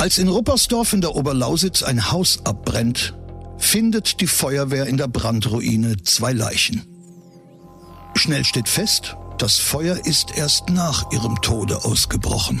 Als in Ruppersdorf in der Oberlausitz ein Haus abbrennt, findet die Feuerwehr in der Brandruine zwei Leichen. Schnell steht fest, das Feuer ist erst nach ihrem Tode ausgebrochen.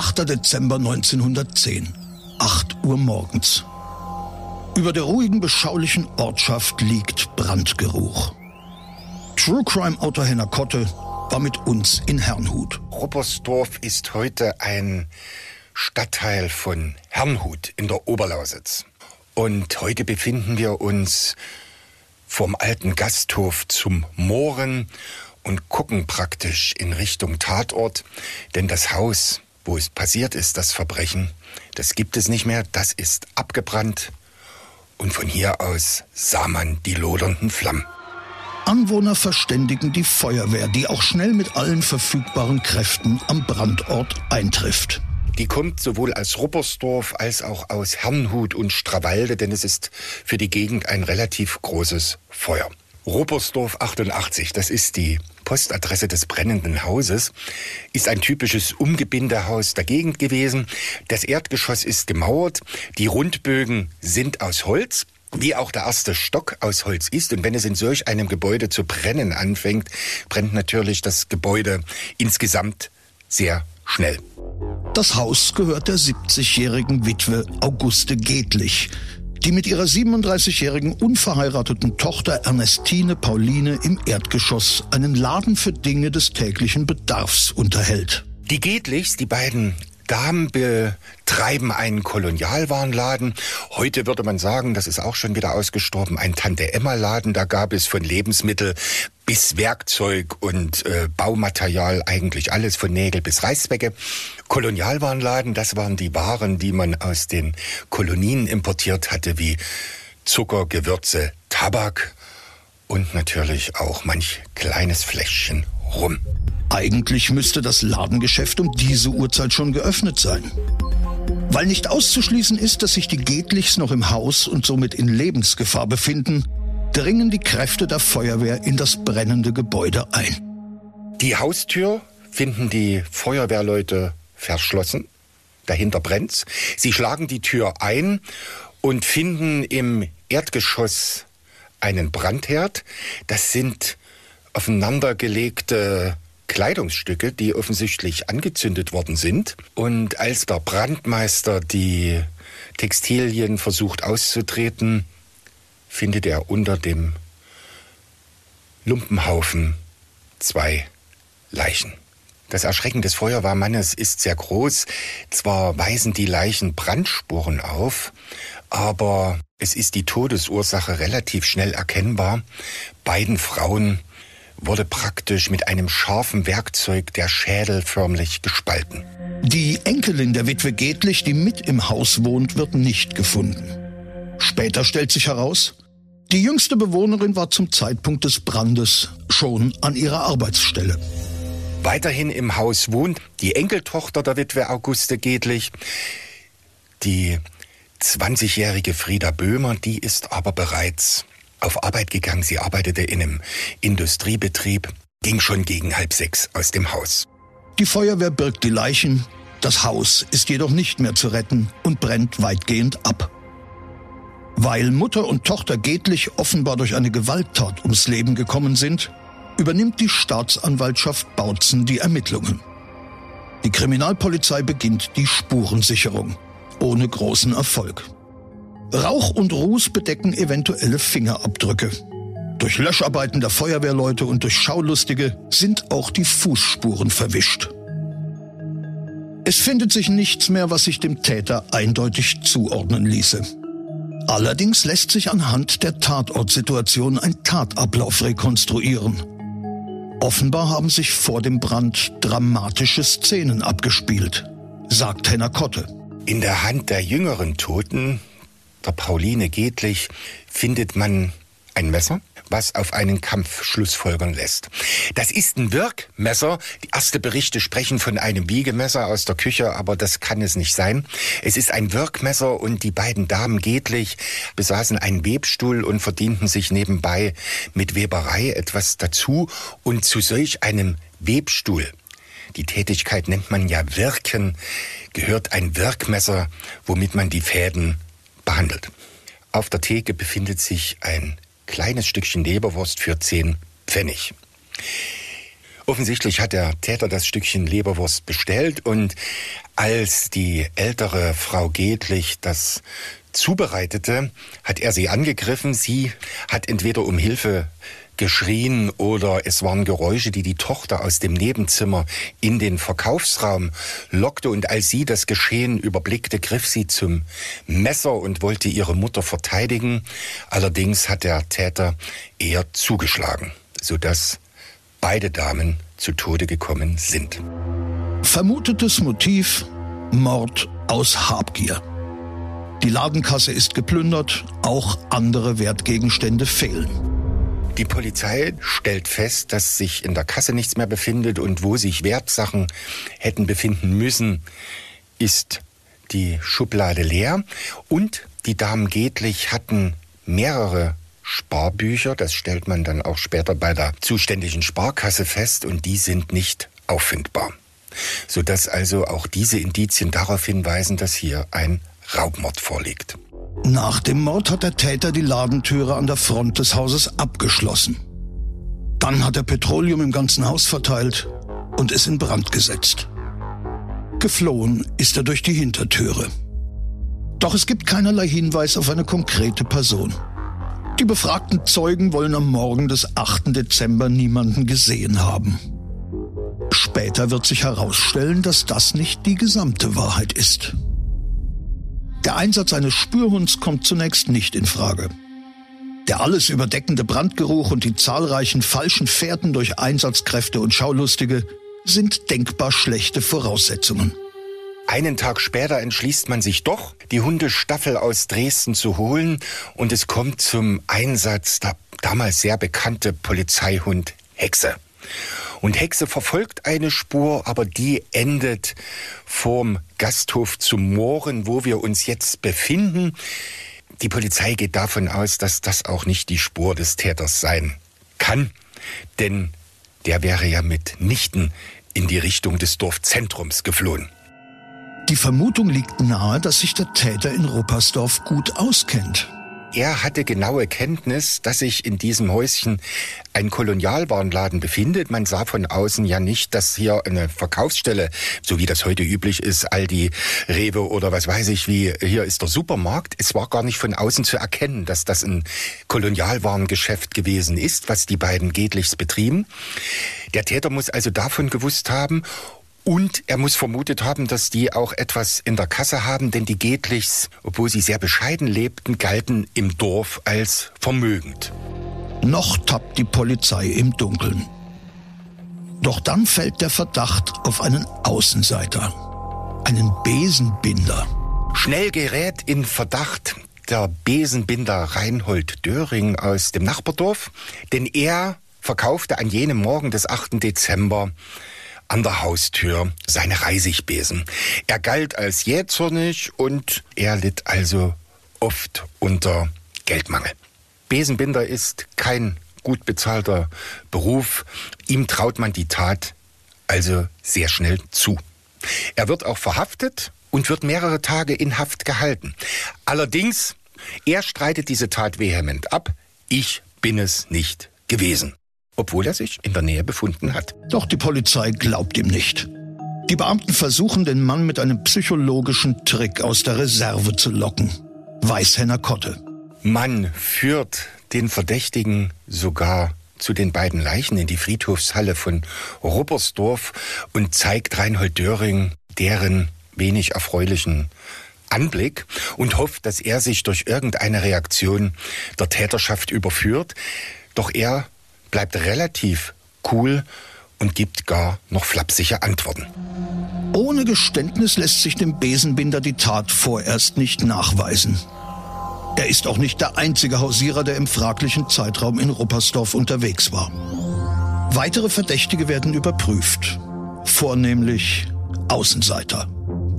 8. Dezember 1910, 8 Uhr morgens. Über der ruhigen, beschaulichen Ortschaft liegt Brandgeruch. True Crime Autor Henner Kotte war mit uns in Herrnhut. Ruppersdorf ist heute ein Stadtteil von Herrnhut in der Oberlausitz. Und heute befinden wir uns vom alten Gasthof zum Mooren und gucken praktisch in Richtung Tatort, denn das Haus, wo es passiert ist, das Verbrechen, das gibt es nicht mehr, das ist abgebrannt und von hier aus sah man die lodernden Flammen. Anwohner verständigen die Feuerwehr, die auch schnell mit allen verfügbaren Kräften am Brandort eintrifft. Die kommt sowohl aus Ruppersdorf als auch aus Herrnhut und Strawalde, denn es ist für die Gegend ein relativ großes Feuer. Ruppersdorf 88, das ist die Postadresse des brennenden Hauses, ist ein typisches Umgebindehaus der Gegend gewesen. Das Erdgeschoss ist gemauert, die Rundbögen sind aus Holz, wie auch der erste Stock aus Holz ist. Und wenn es in solch einem Gebäude zu brennen anfängt, brennt natürlich das Gebäude insgesamt sehr schnell. Das Haus gehört der 70-jährigen Witwe Auguste Gedlich, die mit ihrer 37-jährigen unverheirateten Tochter Ernestine Pauline im Erdgeschoss einen Laden für Dinge des täglichen Bedarfs unterhält. Die Gedlichs, die beiden Damen betreiben einen Kolonialwarenladen. Heute würde man sagen, das ist auch schon wieder ausgestorben, ein Tante-Emma-Laden. Da gab es von Lebensmittel bis Werkzeug und äh, Baumaterial eigentlich alles von Nägel bis Reißzwecke. Kolonialwarenladen, das waren die Waren, die man aus den Kolonien importiert hatte, wie Zucker, Gewürze, Tabak und natürlich auch manch kleines Fläschchen rum. Eigentlich müsste das Ladengeschäft um diese Uhrzeit schon geöffnet sein. Weil nicht auszuschließen ist, dass sich die Gedlichs noch im Haus und somit in Lebensgefahr befinden, dringen die Kräfte der Feuerwehr in das brennende Gebäude ein. Die Haustür finden die Feuerwehrleute verschlossen. Dahinter brennt's. Sie schlagen die Tür ein und finden im Erdgeschoss einen Brandherd. Das sind aufeinandergelegte Kleidungsstücke, die offensichtlich angezündet worden sind. Und als der Brandmeister die Textilien versucht auszutreten, findet er unter dem Lumpenhaufen zwei Leichen. Das Erschrecken des Feuerwehrmannes ist sehr groß. Zwar weisen die Leichen Brandspuren auf, aber es ist die Todesursache relativ schnell erkennbar. Beiden Frauen wurde praktisch mit einem scharfen Werkzeug der Schädel förmlich gespalten. Die Enkelin der Witwe Gedlich, die mit im Haus wohnt, wird nicht gefunden. Später stellt sich heraus, die jüngste Bewohnerin war zum Zeitpunkt des Brandes schon an ihrer Arbeitsstelle. Weiterhin im Haus wohnt die Enkeltochter der Witwe Auguste Gedlich, die 20-jährige Frieda Böhmer, die ist aber bereits auf Arbeit gegangen. Sie arbeitete in einem Industriebetrieb, ging schon gegen halb sechs aus dem Haus. Die Feuerwehr birgt die Leichen, das Haus ist jedoch nicht mehr zu retten und brennt weitgehend ab. Weil Mutter und Tochter Gedlich offenbar durch eine Gewalttat ums Leben gekommen sind, übernimmt die Staatsanwaltschaft Bautzen die Ermittlungen. Die Kriminalpolizei beginnt die Spurensicherung, ohne großen Erfolg. Rauch und Ruß bedecken eventuelle Fingerabdrücke. Durch Löscharbeiten der Feuerwehrleute und durch Schaulustige sind auch die Fußspuren verwischt. Es findet sich nichts mehr, was sich dem Täter eindeutig zuordnen ließe. Allerdings lässt sich anhand der Tatortsituation ein Tatablauf rekonstruieren. Offenbar haben sich vor dem Brand dramatische Szenen abgespielt, sagt Henner Kotte. In der Hand der jüngeren Toten, der Pauline Gedlich, findet man ein Messer, was auf einen Kampf schlussfolgern lässt. Das ist ein Wirkmesser. Die ersten Berichte sprechen von einem Wiegemesser aus der Küche, aber das kann es nicht sein. Es ist ein Wirkmesser und die beiden Damen Gedlich besaßen einen Webstuhl und verdienten sich nebenbei mit Weberei etwas dazu und zu solch einem Webstuhl die Tätigkeit nennt man ja Wirken, gehört ein Wirkmesser, womit man die Fäden behandelt. Auf der Theke befindet sich ein kleines Stückchen Leberwurst für 10 Pfennig. Offensichtlich hat der Täter das Stückchen Leberwurst bestellt und als die ältere Frau Gedlich das zubereitete, hat er sie angegriffen. Sie hat entweder um Hilfe geschrien oder es waren Geräusche, die die Tochter aus dem Nebenzimmer in den Verkaufsraum lockte und als sie das Geschehen überblickte, griff sie zum Messer und wollte ihre Mutter verteidigen. Allerdings hat der Täter eher zugeschlagen, sodass beide Damen zu Tode gekommen sind. Vermutetes Motiv Mord aus Habgier. Die Ladenkasse ist geplündert, auch andere Wertgegenstände fehlen. Die Polizei stellt fest, dass sich in der Kasse nichts mehr befindet und wo sich Wertsachen hätten befinden müssen, ist die Schublade leer und die Damen Gedlich hatten mehrere Sparbücher, das stellt man dann auch später bei der zuständigen Sparkasse fest und die sind nicht auffindbar. Sodass also auch diese Indizien darauf hinweisen, dass hier ein Raubmord vorliegt. Nach dem Mord hat der Täter die Ladentüre an der Front des Hauses abgeschlossen. Dann hat er Petroleum im ganzen Haus verteilt und es in Brand gesetzt. Geflohen ist er durch die Hintertüre. Doch es gibt keinerlei Hinweis auf eine konkrete Person. Die befragten Zeugen wollen am Morgen des 8. Dezember niemanden gesehen haben. Später wird sich herausstellen, dass das nicht die gesamte Wahrheit ist. Der Einsatz eines Spürhunds kommt zunächst nicht in Frage. Der alles überdeckende Brandgeruch und die zahlreichen falschen Fährten durch Einsatzkräfte und Schaulustige sind denkbar schlechte Voraussetzungen. Einen Tag später entschließt man sich doch, die Hundestaffel aus Dresden zu holen und es kommt zum Einsatz der damals sehr bekannte Polizeihund Hexe. Und Hexe verfolgt eine Spur, aber die endet vorm Gasthof zum Mooren, wo wir uns jetzt befinden. Die Polizei geht davon aus, dass das auch nicht die Spur des Täters sein kann, denn der wäre ja mitnichten in die Richtung des Dorfzentrums geflohen. Die Vermutung liegt nahe, dass sich der Täter in Ruppersdorf gut auskennt. Er hatte genaue Kenntnis, dass sich in diesem Häuschen ein Kolonialwarenladen befindet. Man sah von außen ja nicht, dass hier eine Verkaufsstelle, so wie das heute üblich ist, Aldi, Rewe oder was weiß ich wie, hier ist der Supermarkt. Es war gar nicht von außen zu erkennen, dass das ein Kolonialwarengeschäft gewesen ist, was die beiden Gedlichs betrieben. Der Täter muss also davon gewusst haben und er muss vermutet haben, dass die auch etwas in der Kasse haben, denn die Gedlichs, obwohl sie sehr bescheiden lebten, galten im Dorf als vermögend. Noch tappt die Polizei im Dunkeln. Doch dann fällt der Verdacht auf einen Außenseiter, einen Besenbinder. Schnell gerät in Verdacht der Besenbinder Reinhold Döring aus dem Nachbardorf, denn er verkaufte an jenem Morgen des 8. Dezember an der Haustür seine Reisigbesen. Er galt als jähzornig und er litt also oft unter Geldmangel. Besenbinder ist kein gut bezahlter Beruf. Ihm traut man die Tat also sehr schnell zu. Er wird auch verhaftet und wird mehrere Tage in Haft gehalten. Allerdings, er streitet diese Tat vehement ab. Ich bin es nicht gewesen obwohl er sich in der Nähe befunden hat. Doch die Polizei glaubt ihm nicht. Die Beamten versuchen, den Mann mit einem psychologischen Trick aus der Reserve zu locken. Weißhenner Kotte. Man führt den Verdächtigen sogar zu den beiden Leichen in die Friedhofshalle von Ruppersdorf und zeigt Reinhold Döring deren wenig erfreulichen Anblick und hofft, dass er sich durch irgendeine Reaktion der Täterschaft überführt. Doch er bleibt relativ cool und gibt gar noch flapsige Antworten. Ohne Geständnis lässt sich dem Besenbinder die Tat vorerst nicht nachweisen. Er ist auch nicht der einzige Hausierer, der im fraglichen Zeitraum in Ruppersdorf unterwegs war. Weitere Verdächtige werden überprüft. Vornehmlich Außenseiter,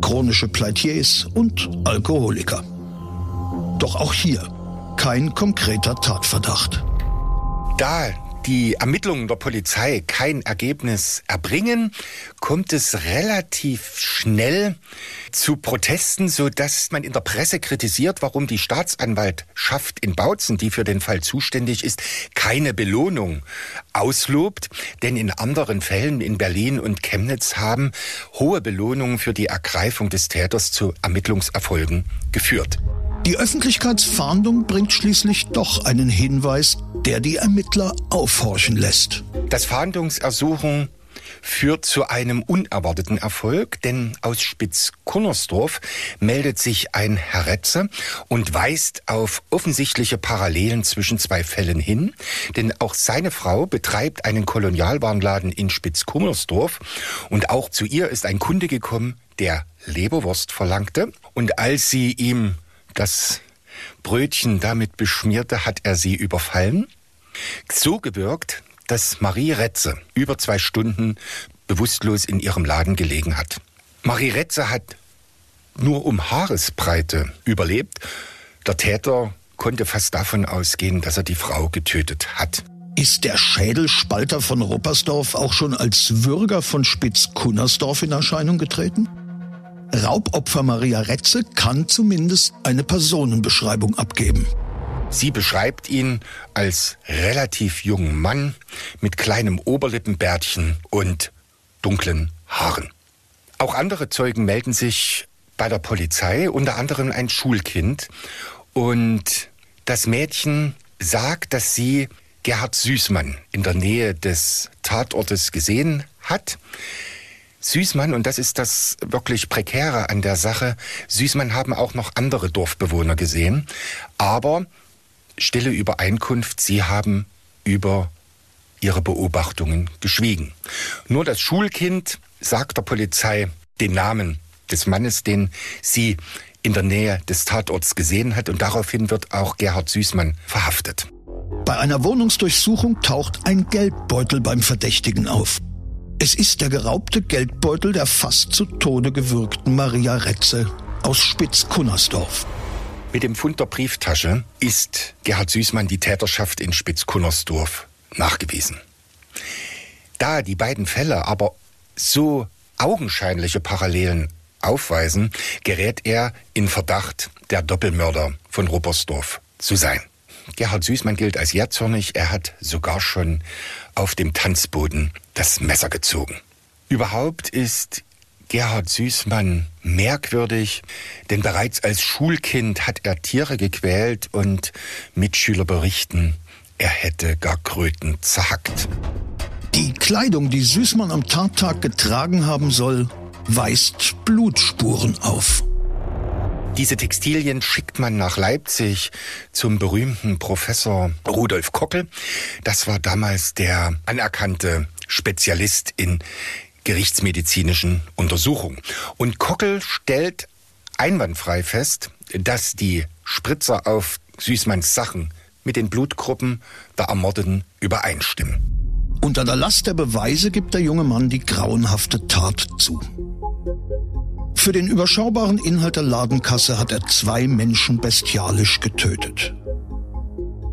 chronische Pleitiers und Alkoholiker. Doch auch hier kein konkreter Tatverdacht. Da die Ermittlungen der Polizei kein Ergebnis erbringen, kommt es relativ schnell zu Protesten, so dass man in der Presse kritisiert, warum die Staatsanwaltschaft in Bautzen, die für den Fall zuständig ist, keine Belohnung auslobt. Denn in anderen Fällen in Berlin und Chemnitz haben hohe Belohnungen für die Ergreifung des Täters zu Ermittlungserfolgen geführt. Die Öffentlichkeitsfahndung bringt schließlich doch einen Hinweis, der die Ermittler aufhorchen lässt. Das Fahndungsersuchen führt zu einem unerwarteten Erfolg, denn aus Spitz-Kunnersdorf meldet sich ein Herr Retze und weist auf offensichtliche Parallelen zwischen zwei Fällen hin, denn auch seine Frau betreibt einen Kolonialwarenladen in Spitz-Kunnersdorf und auch zu ihr ist ein Kunde gekommen, der Leberwurst verlangte und als sie ihm das Brötchen damit beschmierte, hat er sie überfallen. So gewirkt, dass Marie Retze über zwei Stunden bewusstlos in ihrem Laden gelegen hat. Marie Retze hat nur um Haaresbreite überlebt. Der Täter konnte fast davon ausgehen, dass er die Frau getötet hat. Ist der Schädelspalter von Ruppersdorf auch schon als Würger von Spitz-Kunnersdorf in Erscheinung getreten? Raubopfer Maria Retze kann zumindest eine Personenbeschreibung abgeben. Sie beschreibt ihn als relativ jungen Mann mit kleinem Oberlippenbärtchen und dunklen Haaren. Auch andere Zeugen melden sich bei der Polizei, unter anderem ein Schulkind. Und das Mädchen sagt, dass sie Gerhard Süßmann in der Nähe des Tatortes gesehen hat. Süßmann, und das ist das wirklich Prekäre an der Sache, Süßmann haben auch noch andere Dorfbewohner gesehen, aber stille Übereinkunft, sie haben über ihre Beobachtungen geschwiegen. Nur das Schulkind sagt der Polizei den Namen des Mannes, den sie in der Nähe des Tatorts gesehen hat und daraufhin wird auch Gerhard Süßmann verhaftet. Bei einer Wohnungsdurchsuchung taucht ein Geldbeutel beim Verdächtigen auf. Es ist der geraubte Geldbeutel der fast zu Tode gewürgten Maria Retze aus Spitz-Kunnersdorf. Mit dem Fund der Brieftasche ist Gerhard Süßmann die Täterschaft in Spitz-Kunnersdorf nachgewiesen. Da die beiden Fälle aber so augenscheinliche Parallelen aufweisen, gerät er in Verdacht, der Doppelmörder von Ruppersdorf zu sein. Gerhard Süßmann gilt als jähzornig. Er hat sogar schon auf dem Tanzboden das Messer gezogen. Überhaupt ist Gerhard Süßmann merkwürdig, denn bereits als Schulkind hat er Tiere gequält und Mitschüler berichten, er hätte gar Kröten zerhackt. Die Kleidung, die Süßmann am Tattag getragen haben soll, weist Blutspuren auf. Diese Textilien schickt man nach Leipzig zum berühmten Professor Rudolf Kockel. Das war damals der anerkannte Spezialist in gerichtsmedizinischen Untersuchungen. Und Kockel stellt einwandfrei fest, dass die Spritzer auf Süßmanns Sachen mit den Blutgruppen der Ermordeten übereinstimmen. Unter der Last der Beweise gibt der junge Mann die grauenhafte Tat zu. Für den überschaubaren Inhalt der Ladenkasse hat er zwei Menschen bestialisch getötet.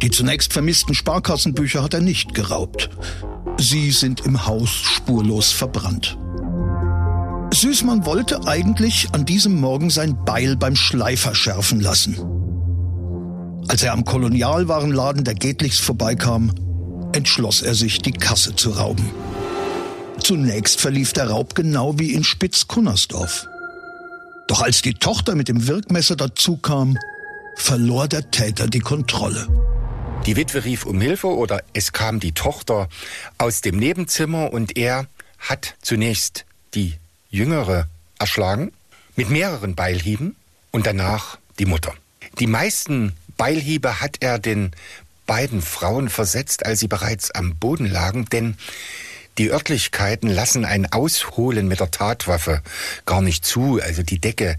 Die zunächst vermissten Sparkassenbücher hat er nicht geraubt. Sie sind im Haus spurlos verbrannt. Süßmann wollte eigentlich an diesem Morgen sein Beil beim Schleifer schärfen lassen. Als er am Kolonialwarenladen der Gedlichs vorbeikam, entschloss er sich, die Kasse zu rauben. Zunächst verlief der Raub genau wie in Spitz-Kunnersdorf. Doch als die Tochter mit dem Wirkmesser dazukam, verlor der Täter die Kontrolle. Die Witwe rief um Hilfe oder es kam die Tochter aus dem Nebenzimmer und er hat zunächst die Jüngere erschlagen mit mehreren Beilhieben und danach die Mutter. Die meisten Beilhiebe hat er den beiden Frauen versetzt, als sie bereits am Boden lagen, denn die Örtlichkeiten lassen ein Ausholen mit der Tatwaffe gar nicht zu. Also die Decke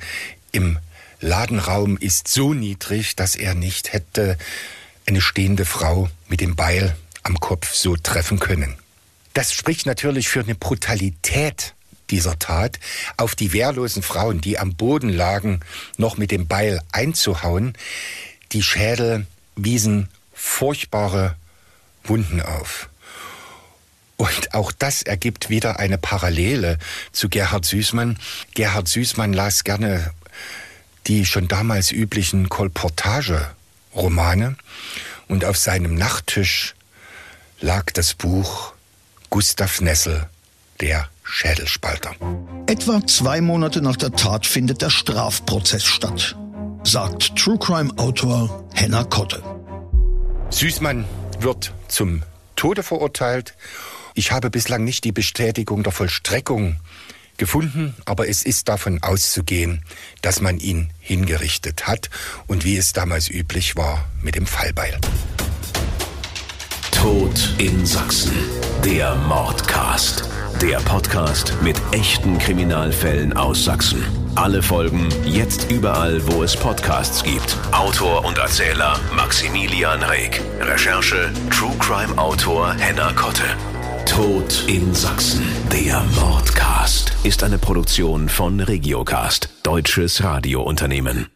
im Ladenraum ist so niedrig, dass er nicht hätte eine stehende Frau mit dem Beil am Kopf so treffen können. Das spricht natürlich für eine Brutalität dieser Tat, auf die wehrlosen Frauen, die am Boden lagen, noch mit dem Beil einzuhauen. Die Schädel wiesen furchtbare Wunden auf. Und auch das ergibt wieder eine Parallele zu Gerhard Süßmann. Gerhard Süßmann las gerne die schon damals üblichen Kolportage-Romane und auf seinem Nachttisch lag das Buch Gustav Nessel, der Schädelspalter. Etwa zwei Monate nach der Tat findet der Strafprozess statt, sagt True Crime Autor Henna Kotte. Süßmann wird zum Tode verurteilt. Ich habe bislang nicht die Bestätigung der Vollstreckung gefunden, aber es ist davon auszugehen, dass man ihn hingerichtet hat und wie es damals üblich war mit dem Fallbeil. Tod in Sachsen, der Mordcast. Der Podcast mit echten Kriminalfällen aus Sachsen. Alle Folgen jetzt überall, wo es Podcasts gibt. Autor und Erzähler Maximilian Reg. Recherche True Crime Autor Henna Kotte. Tod in Sachsen, der Mordcast, ist eine Produktion von Regiocast, deutsches Radiounternehmen.